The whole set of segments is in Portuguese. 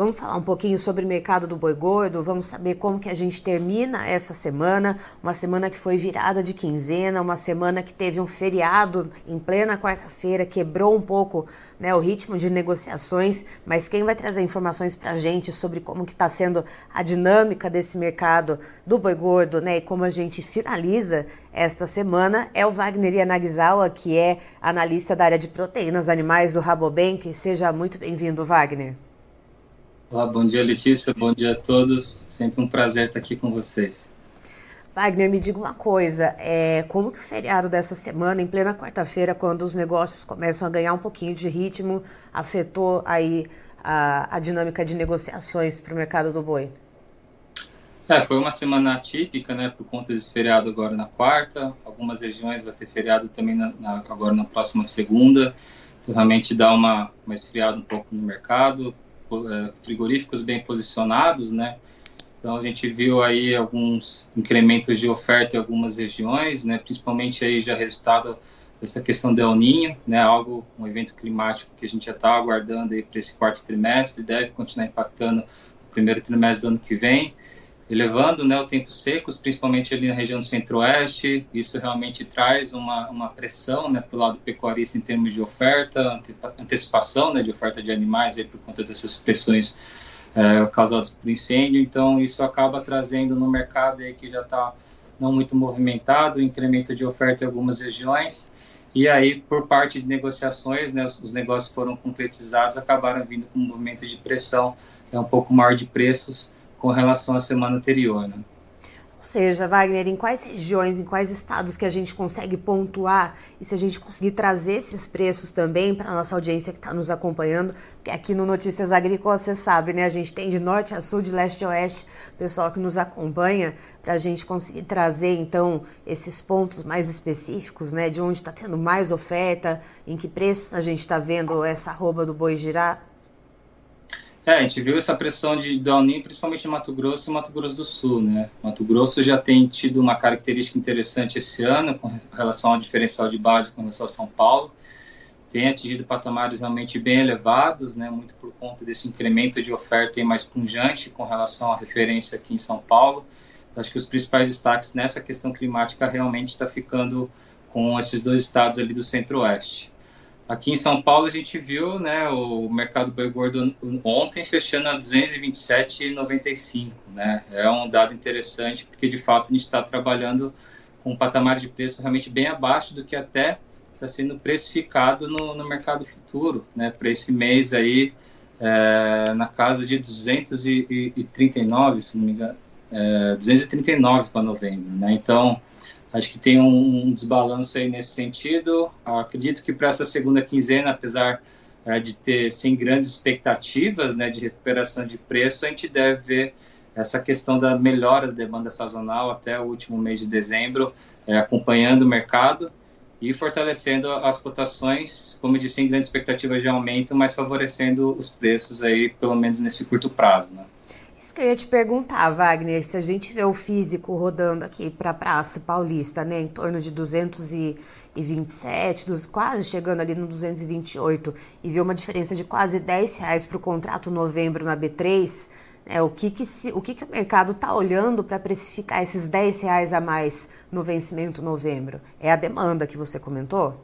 Vamos falar um pouquinho sobre o mercado do boi gordo, vamos saber como que a gente termina essa semana, uma semana que foi virada de quinzena, uma semana que teve um feriado em plena quarta-feira, quebrou um pouco né, o ritmo de negociações, mas quem vai trazer informações para a gente sobre como que está sendo a dinâmica desse mercado do boi gordo, né, e como a gente finaliza esta semana é o Wagner Yanagisawa, que é analista da área de proteínas animais do Rabobank. Seja muito bem-vindo, Wagner. Olá, bom dia, Letícia, bom dia a todos. Sempre um prazer estar aqui com vocês. Wagner, me diga uma coisa, é, como que o feriado dessa semana, em plena quarta-feira, quando os negócios começam a ganhar um pouquinho de ritmo, afetou aí a, a dinâmica de negociações para o mercado do boi? É, foi uma semana atípica, né, por conta desse feriado agora na quarta, algumas regiões vai ter feriado também na, na, agora na próxima segunda, então realmente dá uma, uma esfriada um pouco no mercado, frigoríficos bem posicionados, né, então a gente viu aí alguns incrementos de oferta em algumas regiões, né, principalmente aí já resultado dessa questão do El Ninho, né, algo, um evento climático que a gente já está aguardando aí para esse quarto trimestre, deve continuar impactando o primeiro trimestre do ano que vem, elevando né, o tempo secos, principalmente ali na região centro-oeste, isso realmente traz uma, uma pressão né, para o lado pecuarista em termos de oferta, antecipação né, de oferta de animais aí, por conta dessas pressões é, causadas por incêndio, então isso acaba trazendo no mercado aí que já está não muito movimentado, incremento de oferta em algumas regiões, e aí por parte de negociações, né, os, os negócios foram concretizados, acabaram vindo com um movimento de pressão é um pouco maior de preços com relação à semana anterior, né? Ou seja, Wagner, em quais regiões, em quais estados que a gente consegue pontuar e se a gente conseguir trazer esses preços também para a nossa audiência que está nos acompanhando, porque aqui no Notícias Agrícolas você sabe, né? A gente tem de norte a sul, de leste a oeste, pessoal que nos acompanha, para a gente conseguir trazer então esses pontos mais específicos, né? De onde está tendo mais oferta, em que preços a gente está vendo essa arroba do boi girar. É, a gente viu essa pressão de Downing, principalmente em Mato Grosso e Mato Grosso do Sul, né? Mato Grosso já tem tido uma característica interessante esse ano com relação ao diferencial de base com relação a São Paulo. Tem atingido patamares realmente bem elevados, né? Muito por conta desse incremento de oferta mais punjante com relação à referência aqui em São Paulo. Então, acho que os principais destaques nessa questão climática realmente está ficando com esses dois estados ali do Centro-Oeste. Aqui em São Paulo a gente viu né, o mercado boi gordo ontem fechando a 227,95. Né? É um dado interessante porque de fato a gente está trabalhando com um patamar de preço realmente bem abaixo do que até está sendo precificado no, no mercado futuro. Né? Para esse mês aí, é, na casa de 239, se não me engano, é, 239 para novembro. Né? Então Acho que tem um, desbalanço aí nesse sentido. Acredito que para essa segunda quinzena, apesar é, de ter sem grandes expectativas né, de recuperação de preço, a gente deve ver essa questão da melhora da demanda sazonal até o último mês de dezembro, é, acompanhando o mercado. e fortalecendo as cotações, como eu disse, em grande expectativa de aumento, mas favorecendo os preços aí, pelo menos nesse curto prazo, né? Isso que eu ia te perguntar, Wagner, se a gente vê o físico rodando aqui para a Praça Paulista, né, em torno de 227, dos, quase chegando ali no 228, e vê uma diferença de quase 10 reais para o contrato novembro na B3, é, o que, que, se, o, que, que o mercado está olhando para precificar esses 10 reais a mais no vencimento novembro? É a demanda que você comentou?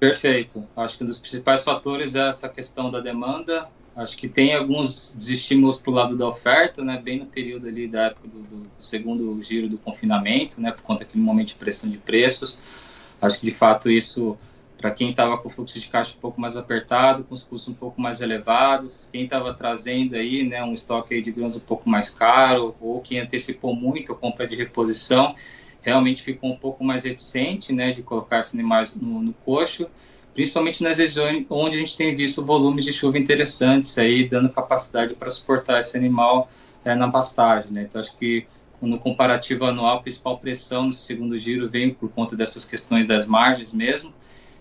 Perfeito. Acho que um dos principais fatores é essa questão da demanda. Acho que tem alguns desestímulos para o lado da oferta, né? Bem no período ali da época do, do, segundo giro do confinamento, né? Por conta daquele momento de pressão de preços. Acho que de fato isso para quem estava com o fluxo de caixa um pouco mais apertado, com os custos um pouco mais elevados, quem estava trazendo aí, né, um estoque de grãos um pouco mais caro, ou quem antecipou muito a compra de reposição, realmente ficou um pouco mais reticente, né, de colocar esses animais no, no coxo, principalmente nas regiões onde a gente tem visto volumes de chuva interessantes aí, dando capacidade para suportar esse animal é, na pastagem, né, então acho que no comparativo anual, a principal pressão no segundo giro vem por conta dessas questões das margens mesmo,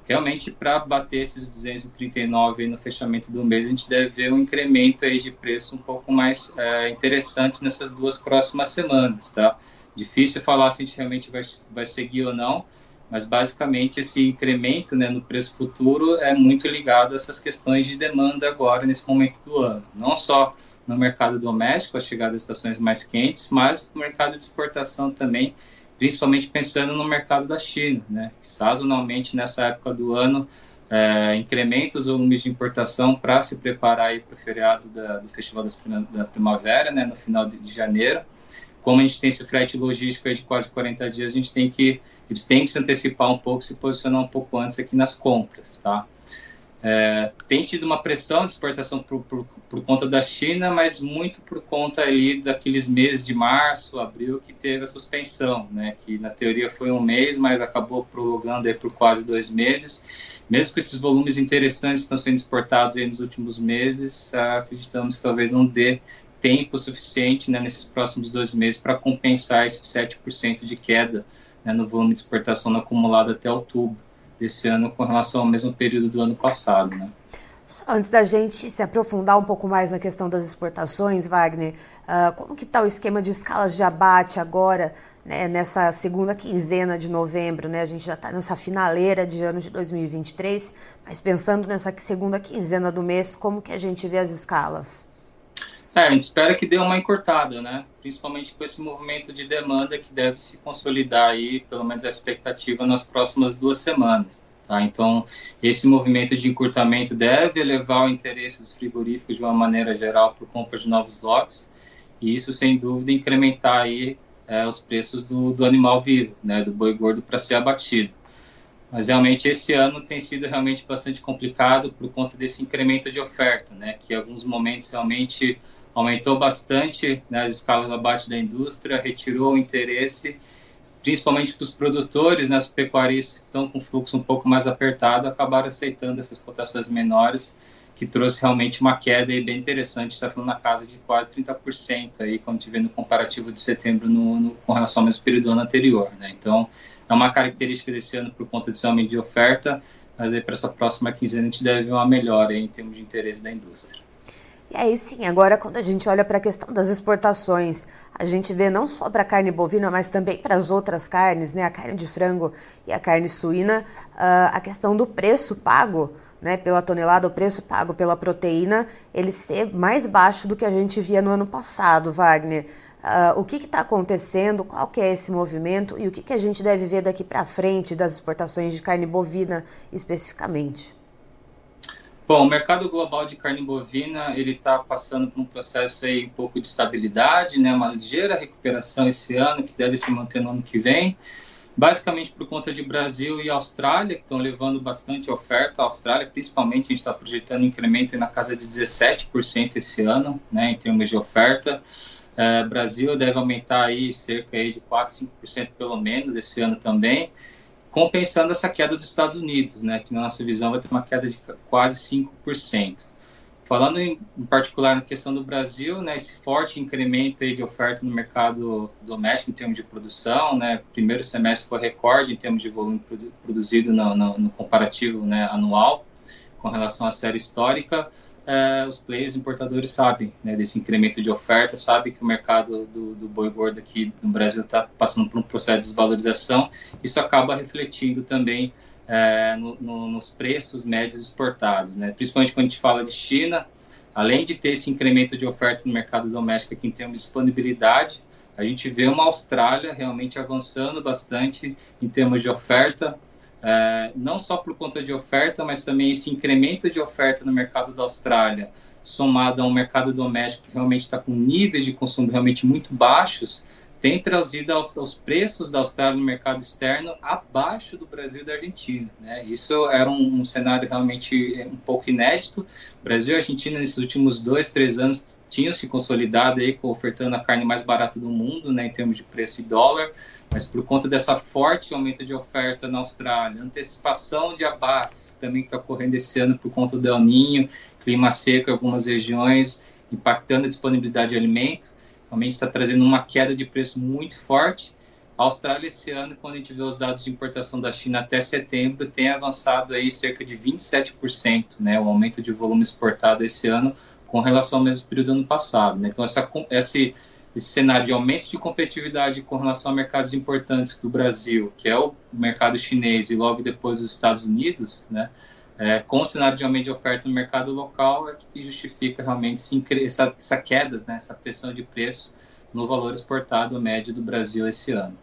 realmente para bater esses 239 no fechamento do mês, a gente deve ver um incremento aí de preço um pouco mais é, interessante nessas duas próximas semanas, tá? Difícil falar se a gente realmente vai, vai seguir ou não, mas basicamente esse incremento né, no preço futuro é muito ligado a essas questões de demanda agora, nesse momento do ano. Não só no mercado doméstico, a chegada das estações mais quentes, mas no mercado de exportação também, principalmente pensando no mercado da China, né? Sazonalmente, nessa época do ano, é, incrementa os volumes de importação para se preparar para o feriado da, do Festival das, da Primavera, né? No final de, de, janeiro. Como a gente tem esse frete logístico de quase 40 dias, a gente tem que, eles têm que se antecipar um pouco, se posicionar um pouco antes aqui nas compras, tá? É, tem tido uma pressão de exportação por, por, por, conta da China, mas muito por conta aí daqueles meses de março, abril, que teve a suspensão, né? Que na teoria foi um mês, mas acabou prolongando aí por quase dois meses. Mesmo com esses volumes interessantes que estão sendo exportados aí nos últimos meses, acreditamos que talvez não dê tempo suficiente né, nesses próximos dois meses para compensar esse 7% de queda né, no volume de exportação acumulado até outubro desse ano com relação ao mesmo período do ano passado, né? Antes da gente se aprofundar um pouco mais na questão das exportações, Wagner, uh, como que está o esquema de escalas de abate agora, né, nessa segunda quinzena de novembro, né? A gente já está nessa finaleira de ano de 2023, mas pensando nessa segunda quinzena do mês, como que a gente vê as escalas? É, a gente espera que dê uma encurtada, né? Principalmente com esse movimento de demanda que deve se consolidar aí, pelo menos a expectativa nas próximas duas semanas. Tá? Então, esse movimento de encurtamento deve elevar o interesse dos frigoríficos de uma maneira geral por compra de novos lotes, e isso, sem dúvida, incrementar aí é, os preços do, do animal vivo, né? Do boi gordo para ser abatido. Mas realmente esse ano tem sido realmente bastante complicado por conta desse incremento de oferta, né? Que em alguns momentos realmente aumentou bastante né, as escalas de abate da indústria, retirou o interesse, principalmente para os produtores, né, os pecuaristas que estão com fluxo um pouco mais apertado, acabaram aceitando essas cotações menores, que trouxe realmente uma queda bem interessante, está falando na casa de quase 30%, aí, quando tiver no comparativo de setembro no, no, com relação ao mesmo período do ano anterior. Né? Então, é uma característica desse ano por conta desse aumento de oferta, mas aí para essa próxima quinzena a gente deve ver uma melhora aí, em termos de interesse da indústria. E aí sim, agora quando a gente olha para a questão das exportações, a gente vê não só para a carne bovina, mas também para as outras carnes, né, a carne de frango e a carne suína, uh, a questão do preço pago né, pela tonelada, o preço pago pela proteína, ele ser mais baixo do que a gente via no ano passado, Wagner. Uh, o que está acontecendo, qual que é esse movimento e o que, que a gente deve ver daqui para frente das exportações de carne bovina especificamente? Bom, o mercado global de carne bovina ele está passando por um processo aí um pouco de estabilidade, né, uma ligeira recuperação esse ano que deve se manter no ano que vem, basicamente por conta de Brasil e Austrália que estão levando bastante oferta. A Austrália, principalmente, a gente está projetando um incremento na casa de 17% esse ano, né, em termos de oferta. É, Brasil deve aumentar aí cerca aí de 4, 5% pelo menos esse ano também compensando essa queda dos Estados Unidos, né, que na nossa visão vai ter uma queda de quase 5%. Falando em, em, particular na questão do Brasil, né, esse forte incremento de oferta no mercado doméstico em termos de produção, né, primeiro semestre foi recorde em termos de volume produ produzido no, no, no comparativo né, anual com relação à série histórica. É, os players importadores sabem né, desse incremento de oferta, sabem que o mercado do, do boi gordo aqui no Brasil está passando por um processo de desvalorização. Isso acaba refletindo também é, no, no, nos preços médios exportados, né? principalmente quando a gente fala de China, além de ter esse incremento de oferta no mercado doméstico aqui em termos de disponibilidade, a gente vê uma Austrália realmente avançando bastante em termos de oferta, é, não só por conta de oferta, mas também esse incremento de oferta no mercado da Austrália, somado a um mercado doméstico que realmente está com níveis de consumo realmente muito baixos, tem trazido aos, aos, preços da Austrália no mercado externo abaixo do Brasil e da Argentina. Né? Isso era um, um, cenário realmente é, um pouco inédito. Brasil e Argentina, nesses últimos dois, três anos, tinham se consolidado aí, ofertando a carne mais barata do mundo, né, em termos de preço e dólar, mas por conta dessa forte aumento de oferta na Austrália, antecipação de abates, também está ocorrendo esse ano por conta do El Ninho, clima seco em algumas regiões, impactando a disponibilidade de alimento, realmente está trazendo uma queda de preço muito forte. A Austrália esse ano, quando a gente vê os dados de importação da China até setembro, tem avançado aí cerca de 27%, né, o aumento de volume exportado esse ano com relação ao mesmo período do ano passado. Né? Então, essa, esse, esse cenário de aumento de competitividade com relação a mercados importantes do Brasil, que é o mercado chinês e logo depois os Estados Unidos, né, é, com o cenário de aumento de oferta no mercado local é que justifica realmente essa, essa queda, né, essa pressão de preço no valor exportado médio do Brasil esse ano.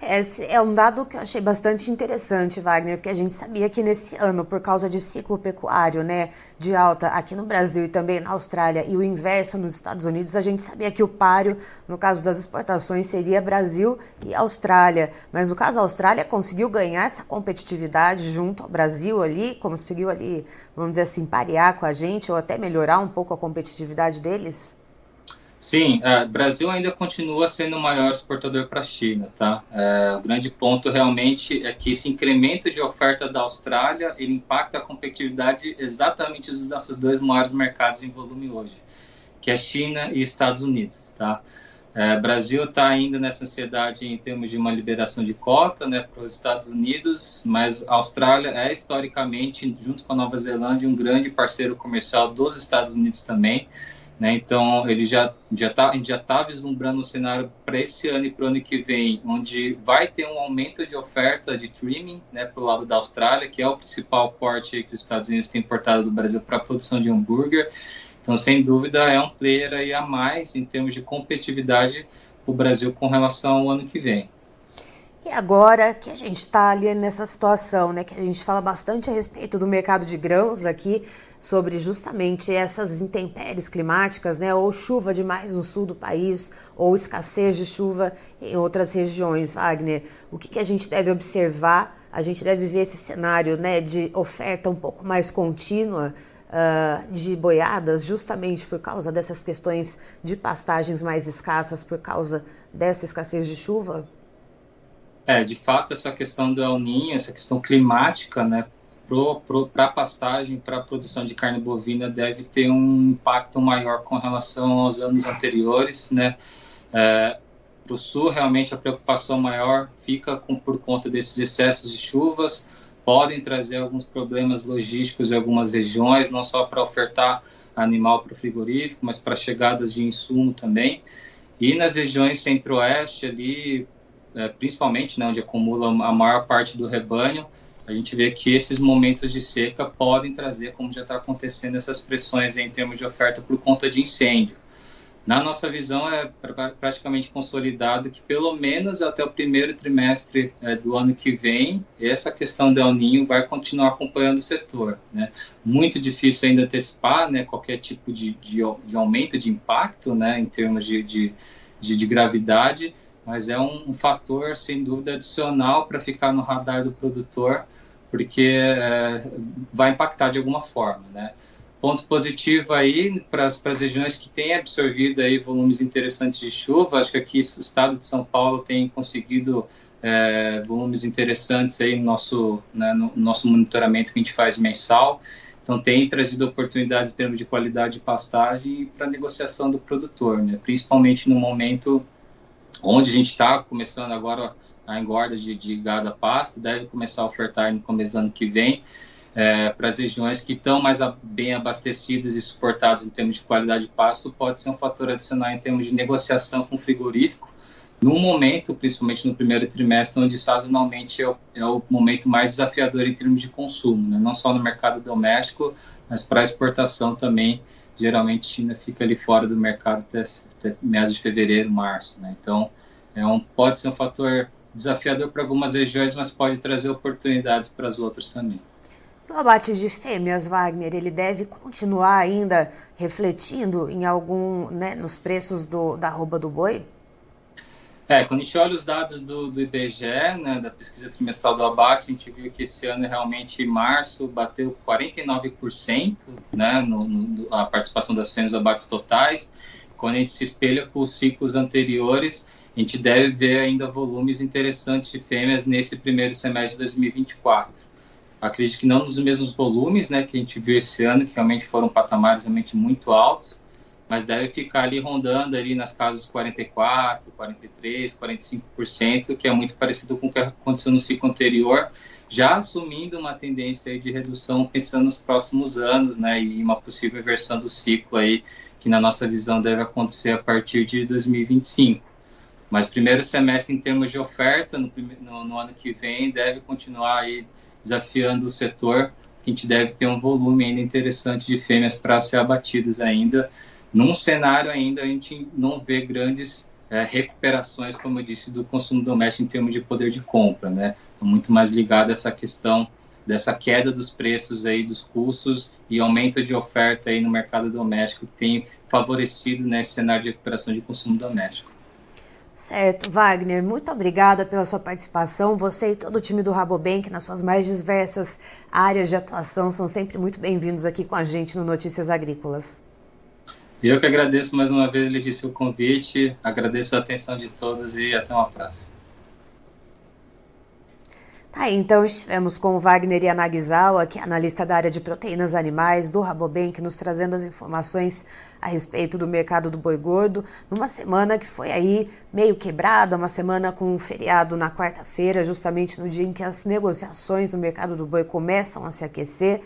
Esse é um dado que eu achei bastante interessante, Wagner, porque a gente sabia que nesse ano, por causa de ciclo pecuário, né, de alta aqui no Brasil e também na Austrália, e o inverso nos Estados Unidos, a gente sabia que o páreo, no caso das exportações, seria Brasil e Austrália. Mas no caso, a Austrália conseguiu ganhar essa competitividade junto ao Brasil ali, conseguiu ali, vamos dizer assim, parear com a gente ou até melhorar um pouco a competitividade deles? Sim, é, Brasil ainda continua sendo o maior exportador para a China, tá? É, o grande ponto realmente é que esse incremento de oferta da Austrália ele impacta a competitividade exatamente dos nossos dois maiores mercados em volume hoje, que é China e Estados Unidos, tá? É, Brasil está ainda nessa ansiedade em termos de uma liberação de cota, né, para os Estados Unidos, mas a Austrália é historicamente, junto com a Nova Zelândia, um grande parceiro comercial dos Estados Unidos também. Né? Então, ele já já tá, gente já está vislumbrando um cenário para esse ano e para o ano que vem, onde vai ter um aumento de oferta de trimming né, para o lado da Austrália, que é o principal porte que os Estados Unidos têm importado do Brasil para a produção de hambúrguer. Então, sem dúvida, é um player aí a mais em termos de competitividade para o Brasil com relação ao ano que vem. E agora que a gente está ali nessa situação, né, que a gente fala bastante a respeito do mercado de grãos aqui, sobre justamente essas intempéries climáticas, né, ou chuva demais no sul do país, ou escassez de chuva em outras regiões, Wagner. O que, que a gente deve observar? A gente deve ver esse cenário né, de oferta um pouco mais contínua uh, de boiadas, justamente por causa dessas questões de pastagens mais escassas, por causa dessa escassez de chuva? É, de fato, essa questão do El Ninho, essa questão climática, né, para a pastagem, para a produção de carne bovina, deve ter um impacto maior com relação aos anos anteriores, né? É, para o sul, realmente a preocupação maior fica com, por conta desses excessos de chuvas, podem trazer alguns problemas logísticos em algumas regiões, não só para ofertar animal para o frigorífico, mas para chegadas de insumo também. E nas regiões centro-oeste ali, é, principalmente, né, onde acumula a maior parte do rebanho, a gente vê que esses momentos de seca podem trazer, como já está acontecendo, essas pressões em termos de oferta por conta de incêndio. Na nossa visão, é praticamente consolidado que, pelo menos até o primeiro trimestre é, do ano que vem, essa questão do El Ninho vai continuar acompanhando o setor. Né? Muito difícil ainda antecipar né, qualquer tipo de, de, de, aumento de impacto né, em termos de, de, de gravidade, mas é um, um fator, sem dúvida, adicional para ficar no radar do produtor porque é, vai impactar de alguma forma, né? Ponto positivo aí para as regiões que têm absorvido aí volumes interessantes de chuva, acho que aqui o estado de São Paulo tem conseguido é, volumes interessantes aí no nosso, né, no nosso monitoramento que a gente faz mensal. Então, tem trazido oportunidades em termos de qualidade de pastagem para negociação do produtor, né? principalmente no momento onde a gente está começando agora a engorda de, de gado a pasto, deve começar a ofertar no começo do ano que vem é, para as regiões que estão mais a, bem abastecidas e suportadas em termos de qualidade de pasto, pode ser um fator adicional em termos de negociação com o frigorífico, num momento, principalmente no primeiro trimestre, onde sazonalmente é o, é o momento mais desafiador em termos de consumo, né? não só no mercado doméstico, mas para exportação também. Geralmente, China fica ali fora do mercado até, até meados de fevereiro, março. Né? Então, é um, pode ser um fator desafiador para algumas regiões, mas pode trazer oportunidades para as outras também. O abate de fêmeas, Wagner, ele deve continuar ainda refletindo em algum, né, nos preços do, da arroba do boi? É, quando a gente olha os dados do, do IBGE, né, da pesquisa trimestral do abate, a gente viu que esse ano realmente março bateu 49%, né, no, no, a participação das fêmeas abates totais. Quando a gente se espelha com os ciclos anteriores, a gente deve ver ainda volumes interessantes de fêmeas nesse primeiro semestre de 2024. Acredito que não nos mesmos volumes, né, que a gente viu esse ano, que realmente foram patamares realmente muito altos, mas deve ficar ali rondando ali nas casas 44, 43, 45%, que é muito parecido com o que aconteceu no ciclo anterior, já assumindo uma tendência de redução pensando nos próximos anos, né, e uma possível inversão do ciclo aí, que na nossa visão deve acontecer a partir de 2025. Mas primeiro semestre em termos de oferta no, no, no ano que vem deve continuar aí desafiando o setor. A gente deve ter um volume ainda interessante de fêmeas para ser abatidas ainda, num cenário ainda a gente não vê grandes é, recuperações, como eu disse, do consumo doméstico em termos de poder de compra, né? Muito mais ligado a essa questão dessa queda dos preços aí, dos custos e aumento de oferta aí no mercado doméstico que tem favorecido nesse cenário de recuperação de consumo doméstico. Certo, Wagner, muito obrigada pela sua participação. Você e todo o time do Rabobank, nas suas mais diversas áreas de atuação, são sempre muito bem-vindos aqui com a gente no Notícias Agrícolas. Eu que agradeço mais uma vez, Letícia, o convite, agradeço a atenção de todos e até uma próxima. Tá, então estivemos com o Wagner Yanagisawa, que é analista da área de proteínas animais do Rabobank, nos trazendo as informações a respeito do mercado do boi gordo, numa semana que foi aí meio quebrada, uma semana com um feriado na quarta-feira, justamente no dia em que as negociações no mercado do boi começam a se aquecer.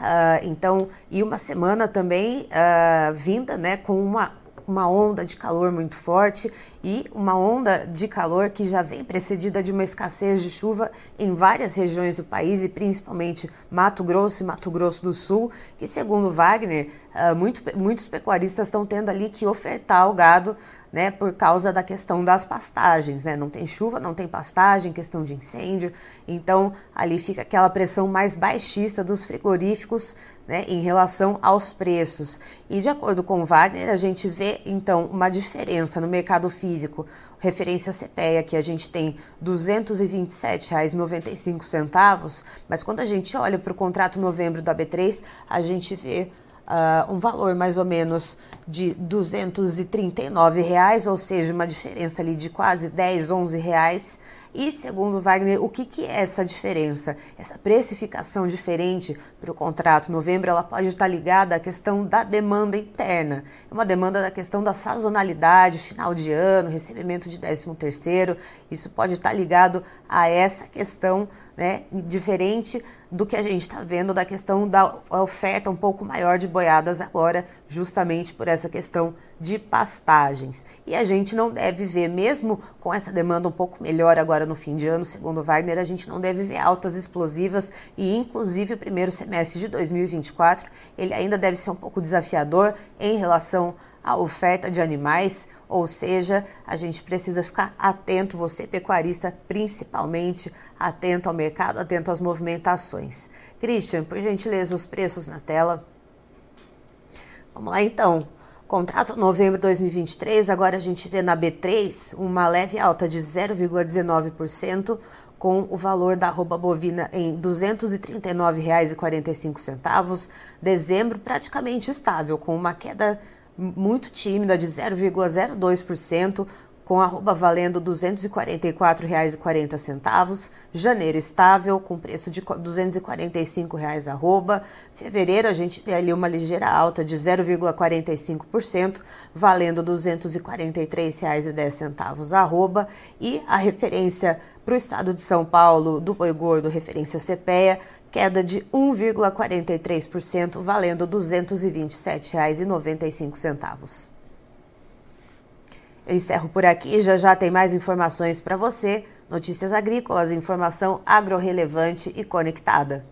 Uh, então, e uma semana também uh, vinda né, com uma, uma onda de calor muito forte e uma onda de calor que já vem precedida de uma escassez de chuva em várias regiões do país e principalmente Mato Grosso e Mato Grosso do Sul, que segundo Wagner, uh, muito, muitos pecuaristas estão tendo ali que ofertar o gado né, por causa da questão das pastagens, né? Não tem chuva, não tem pastagem, questão de incêndio. Então, ali fica aquela pressão mais baixista dos frigoríficos, né, em relação aos preços. E de acordo com o Wagner, a gente vê então uma diferença no mercado físico. Referência CPEA que a gente tem R$ 227,95, mas quando a gente olha para o contrato novembro da B3, a gente vê uh, um valor mais ou menos de 239 reais, ou seja, uma diferença ali de quase 10, 11 reais. E, segundo Wagner, o que, que é essa diferença? Essa precificação diferente para o contrato novembro, ela pode estar ligada à questão da demanda interna. É uma demanda da questão da sazonalidade, final de ano, recebimento de 13 terceiro. Isso pode estar ligado a essa questão né, diferente do que a gente está vendo da questão da oferta um pouco maior de boiadas agora, justamente por essa questão de pastagens. E a gente não deve ver, mesmo com essa demanda um pouco melhor agora no fim de ano, segundo Wagner, a gente não deve ver altas explosivas e, inclusive, o primeiro semestre de 2024 ele ainda deve ser um pouco desafiador em relação à oferta de animais. Ou seja, a gente precisa ficar atento, você pecuarista, principalmente atento ao mercado, atento às movimentações. Christian, por gentileza, os preços na tela. Vamos lá então. Contrato novembro de 2023, agora a gente vê na B3 uma leve alta de 0,19%, com o valor da arroba bovina em R$ 239,45. Dezembro praticamente estável, com uma queda muito tímida de 0,02%, com arroba valendo R$ 244,40. Janeiro estável, com preço de 245 reais arroba. Fevereiro a gente vê ali uma ligeira alta de 0,45%, valendo R$ 243,10 arroba. E a referência para o estado de São Paulo do boi gordo, referência CPEA, queda de 1,43%, valendo R$ 227,95. Eu encerro por aqui, já já tem mais informações para você. Notícias agrícolas, informação agro-relevante e conectada.